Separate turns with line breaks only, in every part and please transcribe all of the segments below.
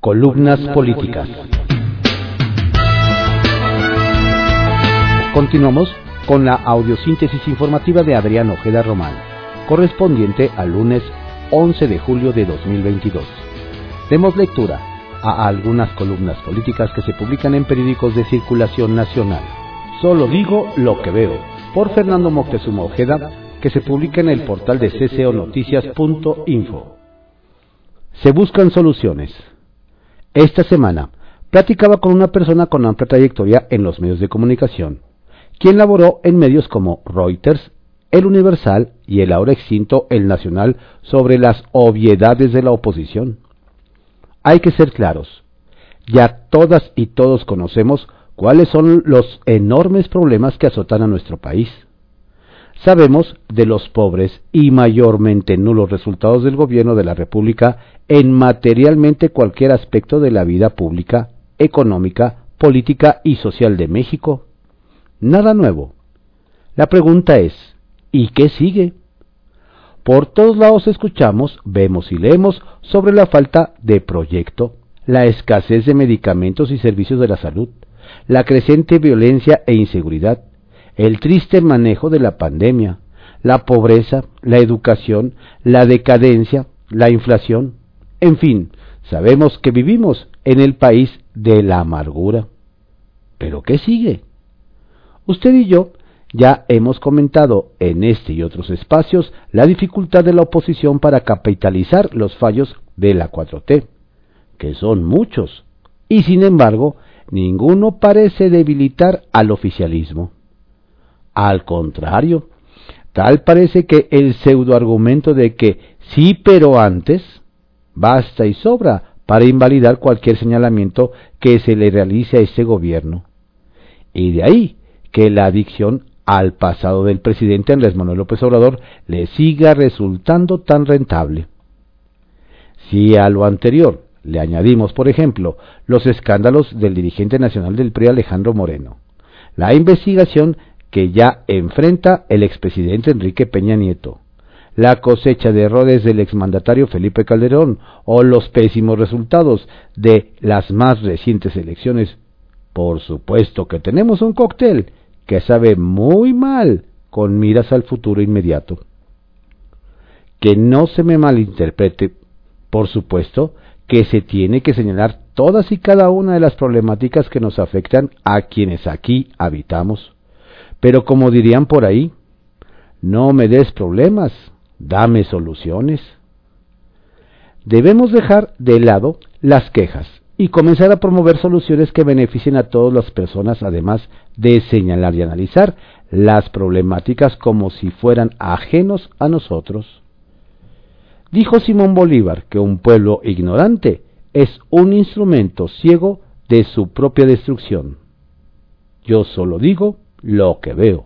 Columnas políticas. Continuamos con la audiosíntesis informativa de Adrián Ojeda Román, correspondiente al lunes 11 de julio de 2022. Demos lectura a algunas columnas políticas que se publican en periódicos de circulación nacional. Solo digo lo que veo, por Fernando Moctezuma Ojeda, que se publica en el portal de cconoticias.info. Se buscan soluciones. Esta semana platicaba con una persona con amplia trayectoria en los medios de comunicación, quien laboró en medios como Reuters, El Universal y el ahora extinto El Nacional sobre las obviedades de la oposición. Hay que ser claros. Ya todas y todos conocemos cuáles son los enormes problemas que azotan a nuestro país. Sabemos de los pobres y mayormente nulos resultados del gobierno de la República en materialmente cualquier aspecto de la vida pública, económica, política y social de México. Nada nuevo. La pregunta es, ¿y qué sigue? Por todos lados escuchamos, vemos y leemos sobre la falta de proyecto, la escasez de medicamentos y servicios de la salud, la creciente violencia e inseguridad, el triste manejo de la pandemia, la pobreza, la educación, la decadencia, la inflación, en fin, sabemos que vivimos en el país de la amargura. ¿Pero qué sigue? Usted y yo ya hemos comentado en este y otros espacios la dificultad de la oposición para capitalizar los fallos de la 4T, que son muchos, y sin embargo ninguno parece debilitar al oficialismo. Al contrario, tal parece que el pseudoargumento de que sí pero antes basta y sobra para invalidar cualquier señalamiento que se le realice a este gobierno. Y de ahí que la adicción al pasado del presidente Andrés Manuel López Obrador le siga resultando tan rentable. Si a lo anterior le añadimos, por ejemplo, los escándalos del dirigente nacional del PRI Alejandro Moreno, la investigación que ya enfrenta el expresidente Enrique Peña Nieto, la cosecha de errores del exmandatario Felipe Calderón o los pésimos resultados de las más recientes elecciones, por supuesto que tenemos un cóctel que sabe muy mal con miras al futuro inmediato. Que no se me malinterprete, por supuesto, que se tiene que señalar todas y cada una de las problemáticas que nos afectan a quienes aquí habitamos. Pero como dirían por ahí, no me des problemas, dame soluciones. Debemos dejar de lado las quejas y comenzar a promover soluciones que beneficien a todas las personas, además de señalar y analizar las problemáticas como si fueran ajenos a nosotros. Dijo Simón Bolívar que un pueblo ignorante es un instrumento ciego de su propia destrucción. Yo solo digo lo que veo.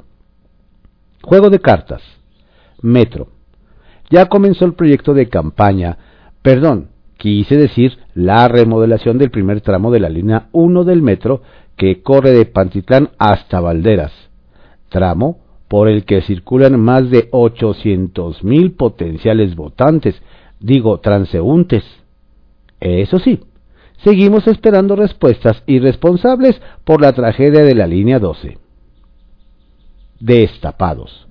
Juego de cartas. Metro. Ya comenzó el proyecto de campaña, perdón, quise decir la remodelación del primer tramo de la línea 1 del metro que corre de Pantitlán hasta Valderas, tramo por el que circulan más de 800 mil potenciales votantes, digo transeúntes. Eso sí, seguimos esperando respuestas irresponsables por la tragedia de la línea 12. Destapados.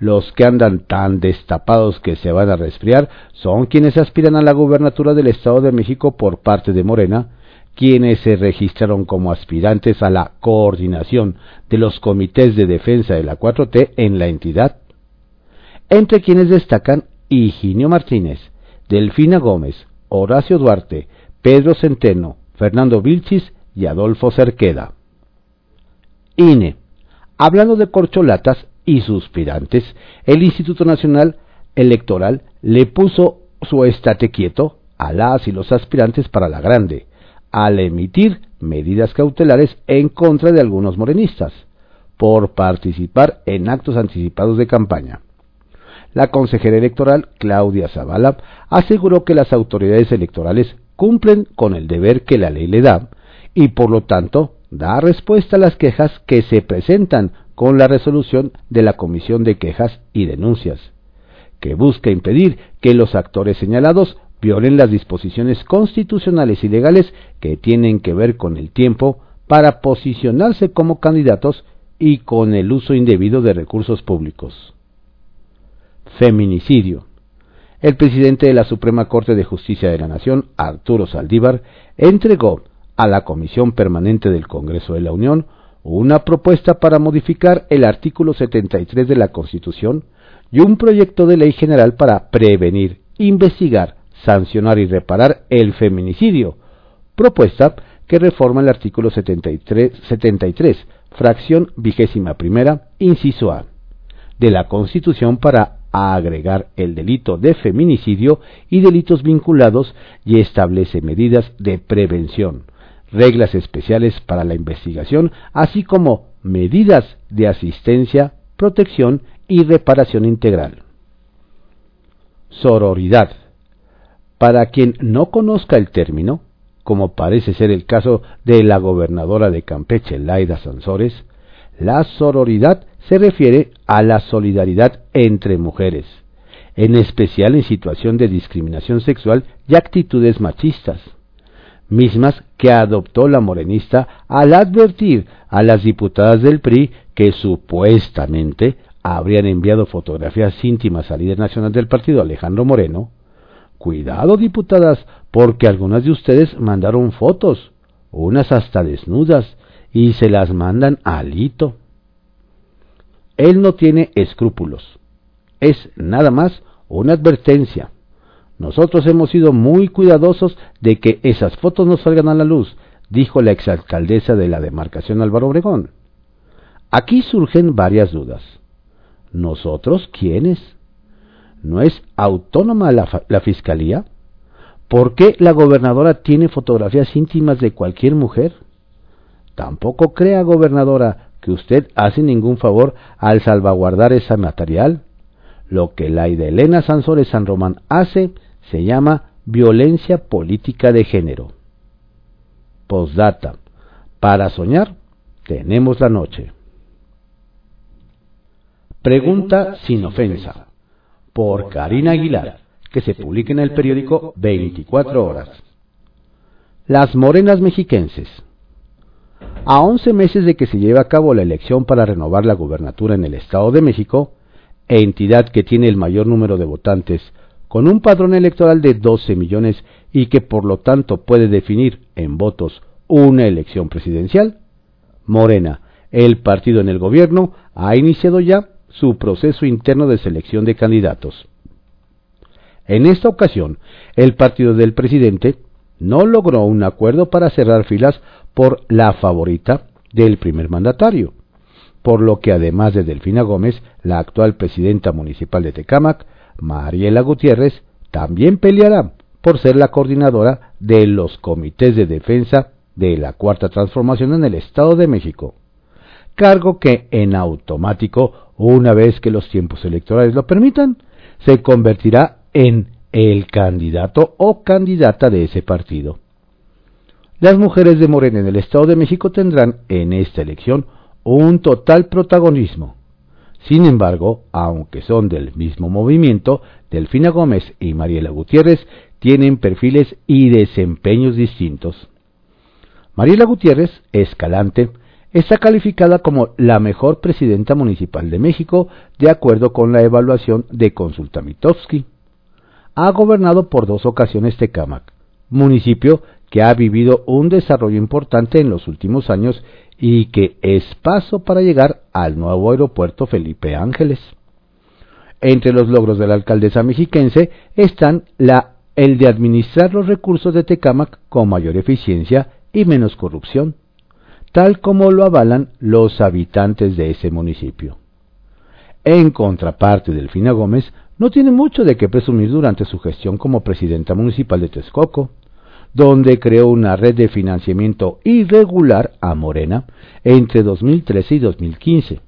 Los que andan tan destapados que se van a resfriar son quienes aspiran a la gubernatura del Estado de México por parte de Morena, quienes se registraron como aspirantes a la coordinación de los comités de defensa de la 4T en la entidad. Entre quienes destacan Higinio Martínez, Delfina Gómez, Horacio Duarte, Pedro Centeno, Fernando Vilchis y Adolfo Cerqueda. INE. Hablando de corcholatas, y suspirantes, el Instituto Nacional Electoral le puso su estate quieto a las y los aspirantes para la grande, al emitir medidas cautelares en contra de algunos morenistas, por participar en actos anticipados de campaña. La consejera electoral, Claudia Zavala, aseguró que las autoridades electorales cumplen con el deber que la ley le da y por lo tanto da respuesta a las quejas que se presentan con la resolución de la Comisión de Quejas y Denuncias, que busca impedir que los actores señalados violen las disposiciones constitucionales y legales que tienen que ver con el tiempo para posicionarse como candidatos y con el uso indebido de recursos públicos. Feminicidio. El presidente de la Suprema Corte de Justicia de la Nación, Arturo Saldívar, entregó a la Comisión Permanente del Congreso de la Unión una propuesta para modificar el artículo 73 de la Constitución y un proyecto de ley general para prevenir, investigar, sancionar y reparar el feminicidio, propuesta que reforma el artículo 73, 73 fracción vigésima primera, inciso A, de la Constitución para agregar el delito de feminicidio y delitos vinculados y establece medidas de prevención, reglas especiales para la investigación, así como medidas de asistencia, protección y reparación integral. Sororidad. Para quien no conozca el término, como parece ser el caso de la gobernadora de Campeche, Laida Sansores, la sororidad se refiere a la solidaridad entre mujeres, en especial en situación de discriminación sexual y actitudes machistas, mismas que adoptó la morenista al advertir a las diputadas del PRI que supuestamente habrían enviado fotografías íntimas al líder nacional del partido, Alejandro Moreno, Cuidado, diputadas, porque algunas de ustedes mandaron fotos, unas hasta desnudas, y se las mandan a Alito. Él no tiene escrúpulos. Es nada más una advertencia. Nosotros hemos sido muy cuidadosos de que esas fotos no salgan a la luz, dijo la exalcaldesa de la demarcación Álvaro Obregón. Aquí surgen varias dudas. ¿Nosotros quiénes? ¿No es autónoma la, fiscalía? ¿Por qué la gobernadora tiene fotografías íntimas de cualquier mujer? Tampoco crea, gobernadora, que usted hace ningún favor al salvaguardar ese material. Lo que la Elena Sansores San Román hace se llama violencia política de género. Postdata. Para soñar, tenemos la noche. Pregunta sin ofensa por Karina Aguilar, que se publica en el periódico 24 Horas. Las morenas mexiquenses. A 11 meses de que se lleve a cabo la elección para renovar la gubernatura en el Estado de México, entidad que tiene el mayor número de votantes, con un padrón electoral de 12 millones y que por lo tanto puede definir en votos una elección presidencial, Morena, el partido en el gobierno, ha iniciado ya su proceso interno de selección de candidatos. En esta ocasión, el partido del presidente no logró un acuerdo para cerrar filas por la favorita del primer mandatario, por lo que además de Delfina Gómez, la actual presidenta municipal de Tecámac, Mariela Gutiérrez, también peleará por ser la coordinadora de los comités de defensa de la Cuarta Transformación en el Estado de México, cargo que en automático una vez que los tiempos electorales lo permitan, se convertirá en el candidato o candidata de ese partido. Las mujeres de Morena en el Estado de México tendrán en esta elección un total protagonismo. Sin embargo, aunque son del mismo movimiento, Delfina Gómez y Mariela Gutiérrez tienen perfiles y desempeños distintos. Mariela Gutiérrez, escalante, está calificada como la mejor presidenta municipal de México, de acuerdo con la evaluación de Consulta Mitowski. Ha gobernado por dos ocasiones Tecámac, municipio que ha vivido un desarrollo importante en los últimos años y que es paso para llegar al nuevo aeropuerto Felipe Ángeles. Entre los logros de la alcaldesa mexiquense están la, el de administrar los recursos de Tecámac con mayor eficiencia y menos corrupción tal como lo avalan los habitantes de ese municipio. En contraparte, Delfina Gómez no tiene mucho de qué presumir durante su gestión como presidenta municipal de Texcoco, donde creó una red de financiamiento irregular a Morena entre 2013 y 2015,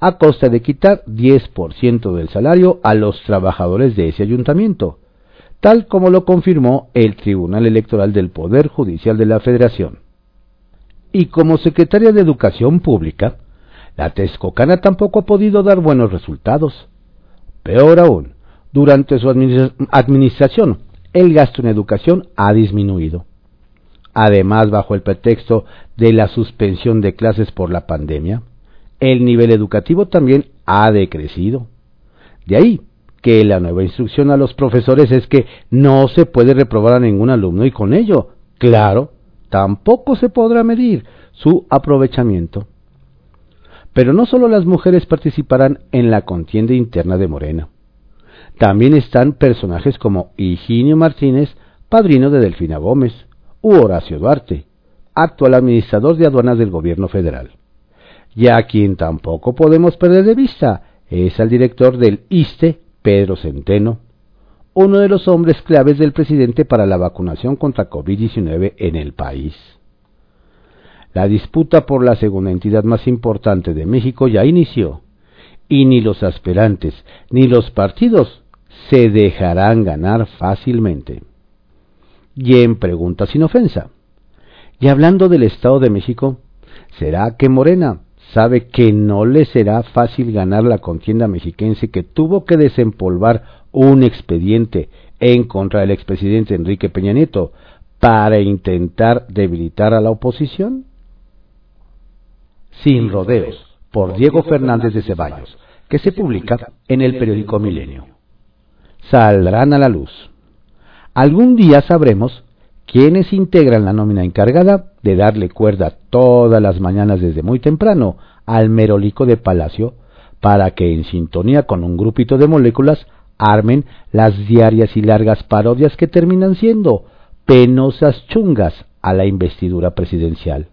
a costa de quitar 10% del salario a los trabajadores de ese ayuntamiento, tal como lo confirmó el Tribunal Electoral del Poder Judicial de la Federación y como secretaria de Educación Pública, la Texcocana tampoco ha podido dar buenos resultados. Peor aún, durante su administración, el gasto en educación ha disminuido. Además, bajo el pretexto de la suspensión de clases por la pandemia, el nivel educativo también ha decrecido. De ahí que la nueva instrucción a los profesores es que no se puede reprobar a ningún alumno y con ello, claro, tampoco se podrá medir su aprovechamiento. Pero no solo las mujeres participarán en la contienda interna de Morena. También están personajes como Higinio Martínez, padrino de Delfina Gómez, u Horacio Duarte, actual administrador de aduanas del gobierno federal. Y a quien tampoco podemos perder de vista es al director del ISTE, Pedro Centeno, uno de los hombres claves del presidente para la vacunación contra COVID-19 en el país. La disputa por la segunda entidad más importante de México ya inició, y ni los aspirantes ni los partidos se dejarán ganar fácilmente. Y en pregunta sin ofensa. Y hablando del Estado de México, ¿será que Morena sabe que no le será fácil ganar la contienda mexiquense que tuvo que desempolvar un expediente en contra del expresidente Enrique Peña Nieto para intentar debilitar a la oposición? Sin rodeos, por Diego Fernández de Ceballos, que se publica en el periódico Milenio. Saldrán a la luz. Algún día sabremos quienes integran la nómina encargada de darle cuerda todas las mañanas desde muy temprano al merolico de Palacio para que en sintonía con un grupito de moléculas armen las diarias y largas parodias que terminan siendo penosas chungas a la investidura presidencial.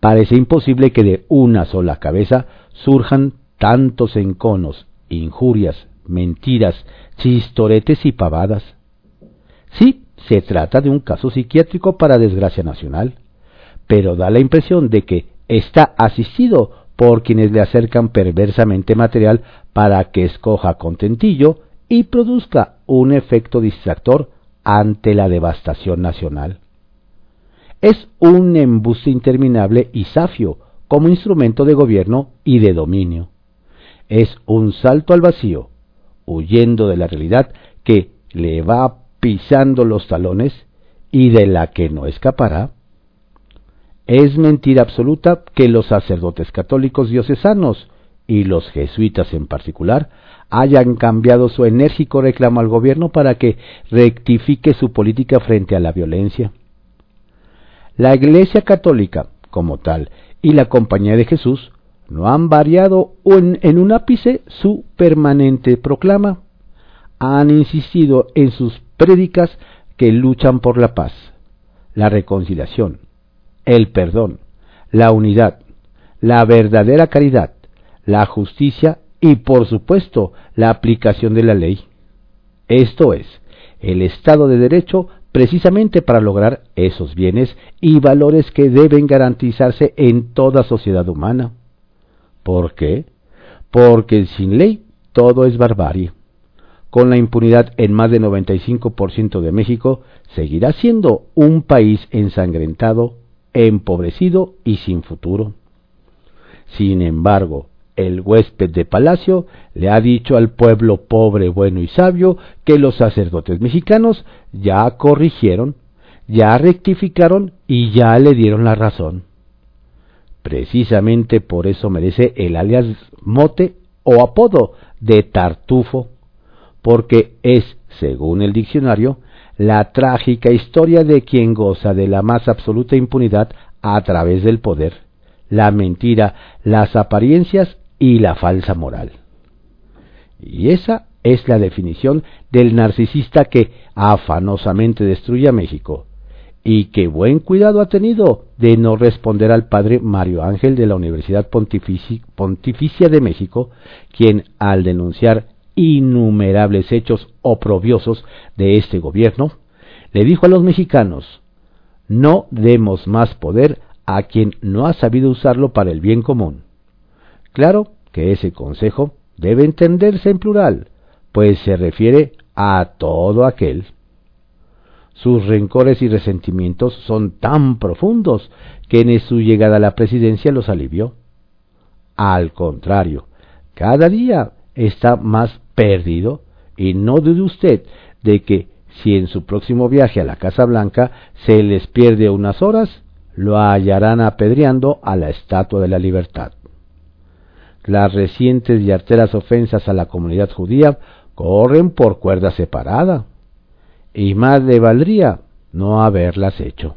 Parece imposible que de una sola cabeza surjan tantos enconos, injurias, mentiras, chistoretes y pavadas. Sí, se trata de un caso psiquiátrico para desgracia nacional, pero da la impresión de que está asistido por quienes le acercan perversamente material para que escoja contentillo y produzca un efecto distractor ante la devastación nacional. Es un embuste interminable y safio como instrumento de gobierno y de dominio. Es un salto al vacío, huyendo de la realidad que le va pisando los talones y de la que no escapará. Es mentira absoluta que los sacerdotes católicos diocesanos y los jesuitas en particular hayan cambiado su enérgico reclamo al gobierno para que rectifique su política frente a la violencia. La Iglesia Católica, como tal, y la Compañía de Jesús no han variado en un ápice su permanente proclama. Han insistido en sus prédicas que luchan por la paz, la reconciliación, el perdón, la unidad, la verdadera caridad, la justicia y por supuesto la aplicación de la ley. Esto es, el Estado de Derecho precisamente para lograr esos bienes y valores que deben garantizarse en toda sociedad humana. ¿Por qué? Porque sin ley todo es barbarie. Con la impunidad en más del 95% de México, seguirá siendo un país ensangrentado, empobrecido y sin futuro. Sin embargo, el huésped de palacio le ha dicho al pueblo pobre, bueno y sabio que los sacerdotes mexicanos ya corrigieron, ya rectificaron y ya le dieron la razón. Precisamente por eso merece el alias mote o apodo de Tartufo, porque es, según el diccionario, la trágica historia de quien goza de la más absoluta impunidad a través del poder, la mentira, las apariencias y la falsa moral. Y esa es la definición del narcisista que afanosamente destruye a México, y que buen cuidado ha tenido de no responder al padre Mario Ángel de la Universidad Pontificia de México, quien al denunciar innumerables hechos oprobiosos de este gobierno, le dijo a los mexicanos, no demos más poder a quien no ha sabido usarlo para el bien común. Claro que ese consejo debe entenderse en plural, pues se refiere a todo aquel. Sus rencores y resentimientos son tan profundos que en su llegada a la presidencia los alivió. Al contrario, cada día está más perdido y no dude usted de que si en su próximo viaje a la Casa Blanca se les pierde unas horas, lo hallarán apedreando a la Estatua de la Libertad. Las recientes y arteras ofensas a la comunidad judía corren por cuerda separada, y más le valdría no haberlas hecho.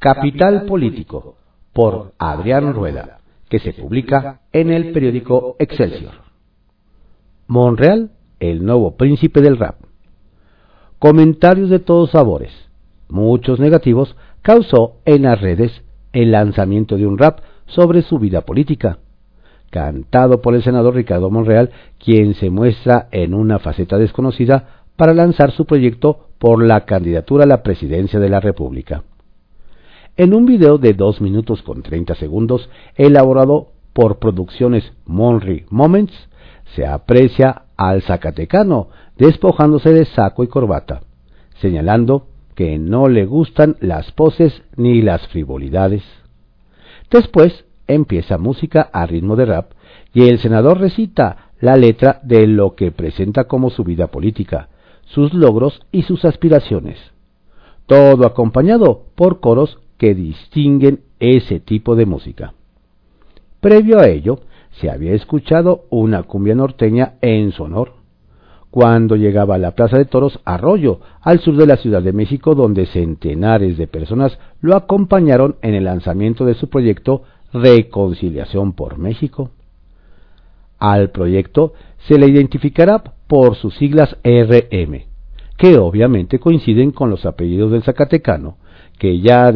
Capital Político, por Adrián Rueda, que se publica en el periódico Excelsior. Monreal, el nuevo príncipe del rap. Comentarios de todos sabores, muchos negativos, causó en las redes el lanzamiento de un rap sobre su vida política, cantado por el senador Ricardo Monreal, quien se muestra en una faceta desconocida para lanzar su proyecto por la candidatura a la presidencia de la República. En un video de 2 minutos con 30 segundos, elaborado por producciones Monry Moments, se aprecia al Zacatecano despojándose de saco y corbata, señalando que no le gustan las poses ni las frivolidades. Después empieza música a ritmo de rap y el senador recita la letra de lo que presenta como su vida política, sus logros y sus aspiraciones. Todo acompañado por coros que distinguen ese tipo de música. Previo a ello, se había escuchado una cumbia norteña en su honor, cuando llegaba a la Plaza de Toros Arroyo, al sur de la Ciudad de México, donde centenares de personas lo acompañaron en el lanzamiento de su proyecto Reconciliación por México. Al proyecto se le identificará por sus siglas RM, que obviamente coinciden con los apellidos del Zacatecano, que ya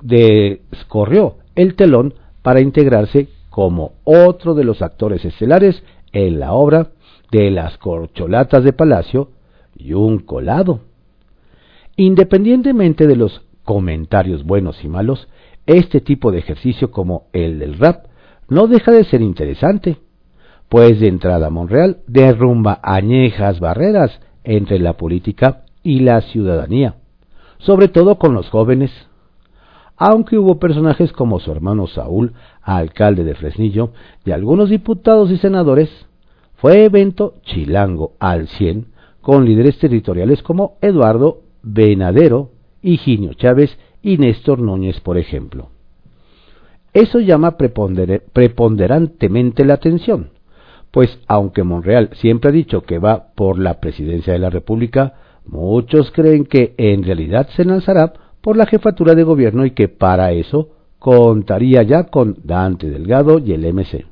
descorrió el telón para integrarse como otro de los actores estelares en la obra de las corcholatas de palacio y un colado. Independientemente de los comentarios buenos y malos, este tipo de ejercicio como el del rap no deja de ser interesante, pues de entrada Monreal derrumba añejas barreras entre la política y la ciudadanía, sobre todo con los jóvenes. Aunque hubo personajes como su hermano Saúl, alcalde de Fresnillo, y algunos diputados y senadores, fue evento chilango al 100 con líderes territoriales como Eduardo Benadero, Higinio Chávez y Néstor Núñez, por ejemplo. Eso llama preponderantemente la atención, pues aunque Monreal siempre ha dicho que va por la presidencia de la República, muchos creen que en realidad se lanzará por la jefatura de gobierno y que para eso contaría ya con Dante Delgado y el MC.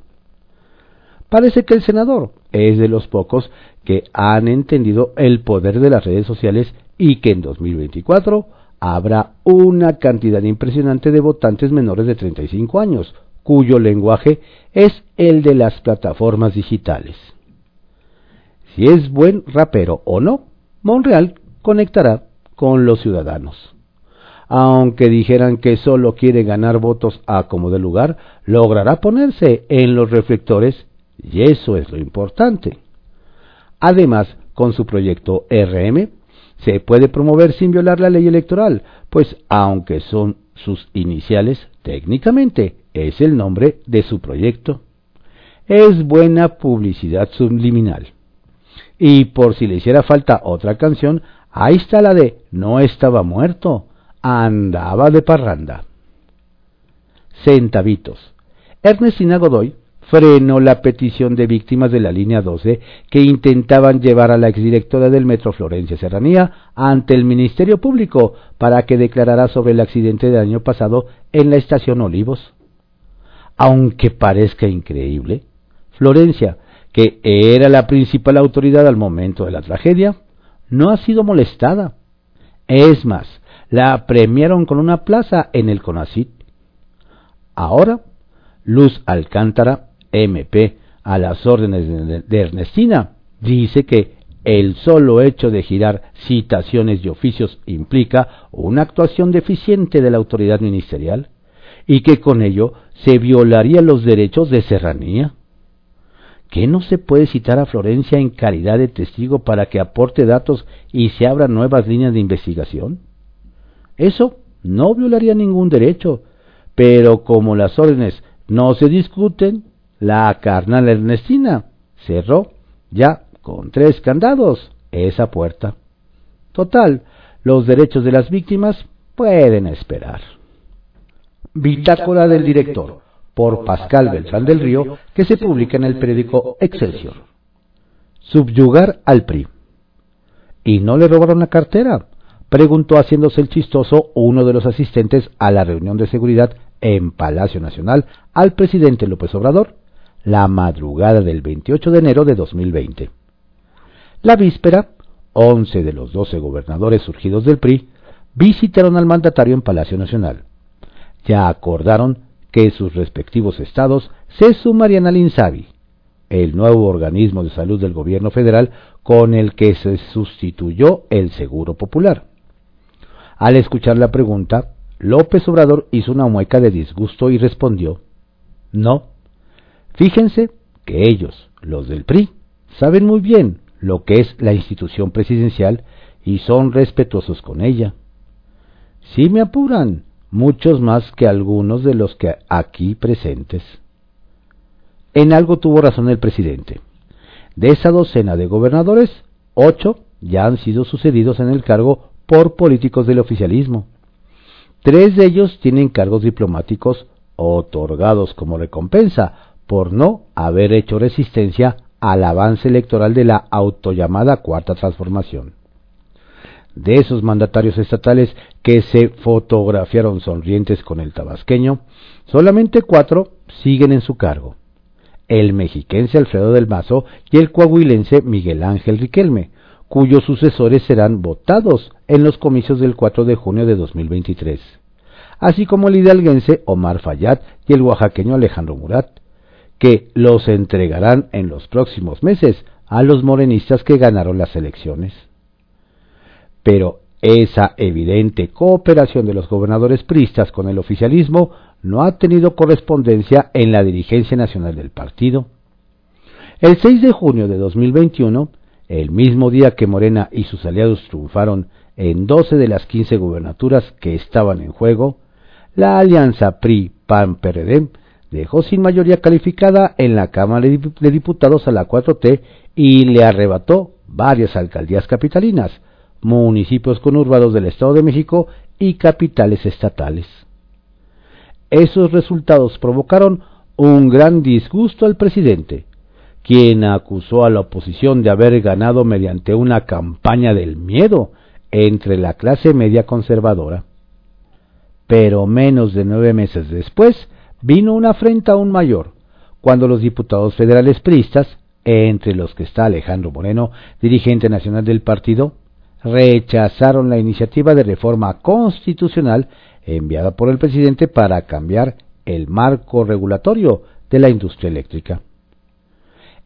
Parece que el senador es de los pocos que han entendido el poder de las redes sociales y que en 2024 habrá una cantidad impresionante de votantes menores de 35 años, cuyo lenguaje es el de las plataformas digitales. Si es buen rapero o no, Monreal conectará con los ciudadanos. Aunque dijeran que solo quiere ganar votos a como de lugar, logrará ponerse en los reflectores y eso es lo importante. Además, con su proyecto RM, se puede promover sin violar la ley electoral, pues aunque son sus iniciales, técnicamente es el nombre de su proyecto. Es buena publicidad subliminal. Y por si le hiciera falta otra canción, ahí está la de No estaba muerto, andaba de parranda. Centavitos. Ernestina Godoy frenó la petición de víctimas de la línea 12 que intentaban llevar a la exdirectora del Metro Florencia Serranía ante el Ministerio Público para que declarara sobre el accidente del año pasado en la estación Olivos. Aunque parezca increíble, Florencia, que era la principal autoridad al momento de la tragedia, no ha sido molestada. Es más, la premiaron con una plaza en el CONACIT. Ahora, Luz Alcántara MP a las órdenes de Ernestina, dice que el solo hecho de girar citaciones y oficios implica una actuación deficiente de la autoridad ministerial y que con ello se violarían los derechos de serranía. ¿Qué no se puede citar a Florencia en calidad de testigo para que aporte datos y se abran nuevas líneas de investigación? Eso no violaría ningún derecho, pero como las órdenes no se discuten, la carnal Ernestina cerró ya con tres candados esa puerta. Total, los derechos de las víctimas pueden esperar. Bitácora del director, por Pascal Beltrán del Río, que se publica en el periódico Excelsior. Subyugar al PRI. ¿Y no le robaron la cartera? preguntó haciéndose el chistoso uno de los asistentes a la reunión de seguridad en Palacio Nacional al presidente López Obrador la madrugada del 28 de enero de 2020. La víspera, 11 de los 12 gobernadores surgidos del PRI visitaron al mandatario en Palacio Nacional. Ya acordaron que sus respectivos estados se sumarían al INSABI, el nuevo organismo de salud del gobierno federal con el que se sustituyó el Seguro Popular. Al escuchar la pregunta, López Obrador hizo una mueca de disgusto y respondió, No. Fíjense que ellos, los del PRI, saben muy bien lo que es la institución presidencial y son respetuosos con ella. Si me apuran, muchos más que algunos de los que aquí presentes. En algo tuvo razón el presidente. De esa docena de gobernadores, ocho ya han sido sucedidos en el cargo por políticos del oficialismo. Tres de ellos tienen cargos diplomáticos otorgados como recompensa por no haber hecho resistencia al avance electoral de la autollamada Cuarta Transformación. De esos mandatarios estatales que se fotografiaron sonrientes con el tabasqueño, solamente cuatro siguen en su cargo. El mexiquense Alfredo del Mazo y el coahuilense Miguel Ángel Riquelme, cuyos sucesores serán votados en los comicios del 4 de junio de 2023, así como el hidalguense Omar Fayad y el oaxaqueño Alejandro Murat, que los entregarán en los próximos meses a los morenistas que ganaron las elecciones. Pero esa evidente cooperación de los gobernadores pristas con el oficialismo no ha tenido correspondencia en la dirigencia nacional del partido. El 6 de junio de 2021, el mismo día que Morena y sus aliados triunfaron en 12 de las 15 gubernaturas que estaban en juego, la alianza PRI-PAN-PRD dejó sin mayoría calificada en la Cámara de Diputados a la 4T y le arrebató varias alcaldías capitalinas, municipios conurbados del Estado de México y capitales estatales. Esos resultados provocaron un gran disgusto al presidente, quien acusó a la oposición de haber ganado mediante una campaña del miedo entre la clase media conservadora. Pero menos de nueve meses después vino una afrenta aún mayor, cuando los diputados federales priistas, entre los que está Alejandro Moreno, dirigente nacional del partido, rechazaron la iniciativa de reforma constitucional enviada por el presidente para cambiar el marco regulatorio de la industria eléctrica.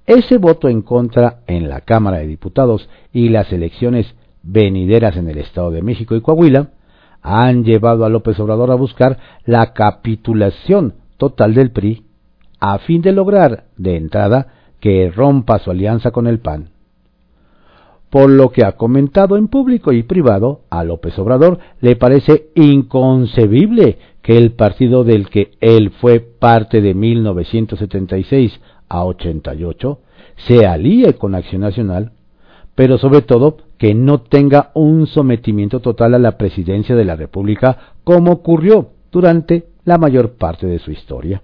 Ese voto en contra en la Cámara de Diputados y las elecciones venideras en el Estado de México y Coahuila han llevado a López Obrador a buscar la capitulación total del PRI a fin de lograr, de entrada, que rompa su alianza con el PAN por lo que ha comentado en público y privado, a López Obrador le parece inconcebible que el partido del que él fue parte de 1976 a 88 se alíe con Acción Nacional, pero sobre todo que no tenga un sometimiento total a la presidencia de la República como ocurrió durante la mayor parte de su historia.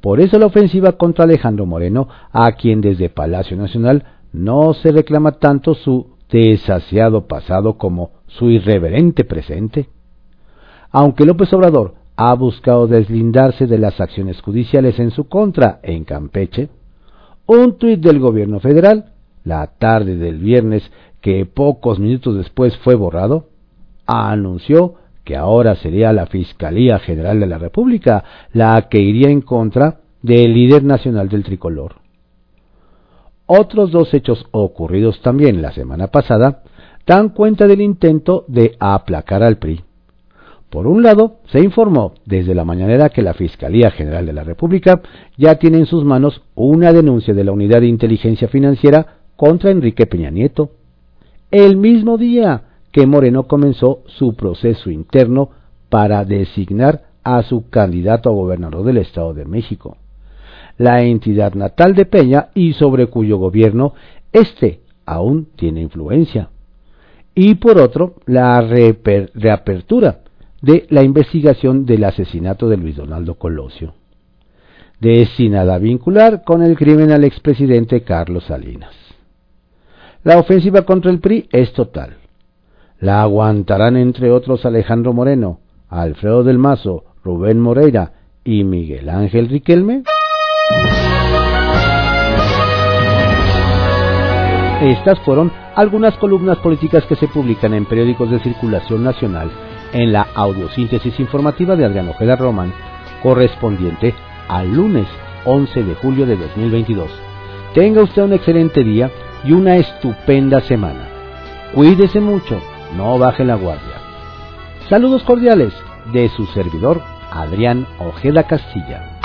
Por eso la ofensiva contra Alejandro Moreno, a quien desde Palacio Nacional no se reclama tanto su desasiado pasado como su irreverente presente. Aunque López Obrador ha buscado deslindarse de las acciones judiciales en su contra en Campeche, un tuit del gobierno federal, la tarde del viernes que pocos minutos después fue borrado, anunció que ahora sería la Fiscalía General de la República la que iría en contra del líder nacional del tricolor. Otros dos hechos ocurridos también la semana pasada dan cuenta del intento de aplacar al PRI. Por un lado, se informó desde la mañanera que la Fiscalía General de la República ya tiene en sus manos una denuncia de la Unidad de Inteligencia Financiera contra Enrique Peña Nieto, el mismo día que Moreno comenzó su proceso interno para designar a su candidato a gobernador del Estado de México la entidad natal de Peña y sobre cuyo gobierno éste aún tiene influencia. y por otro, la reapertura de la investigación del asesinato de Luis Donaldo Colosio, destinada a vincular con el crimen al expresidente Carlos Salinas. La ofensiva contra el PRI es total. La aguantarán entre otros Alejandro Moreno, Alfredo del Mazo, Rubén Moreira y Miguel Ángel Riquelme. Estas fueron algunas columnas políticas que se publican en periódicos de circulación nacional en la audiosíntesis informativa de Adrián Ojeda Román, correspondiente al lunes 11 de julio de 2022. Tenga usted un excelente día y una estupenda semana. Cuídese mucho, no baje la guardia. Saludos cordiales de su servidor Adrián Ojeda Castilla.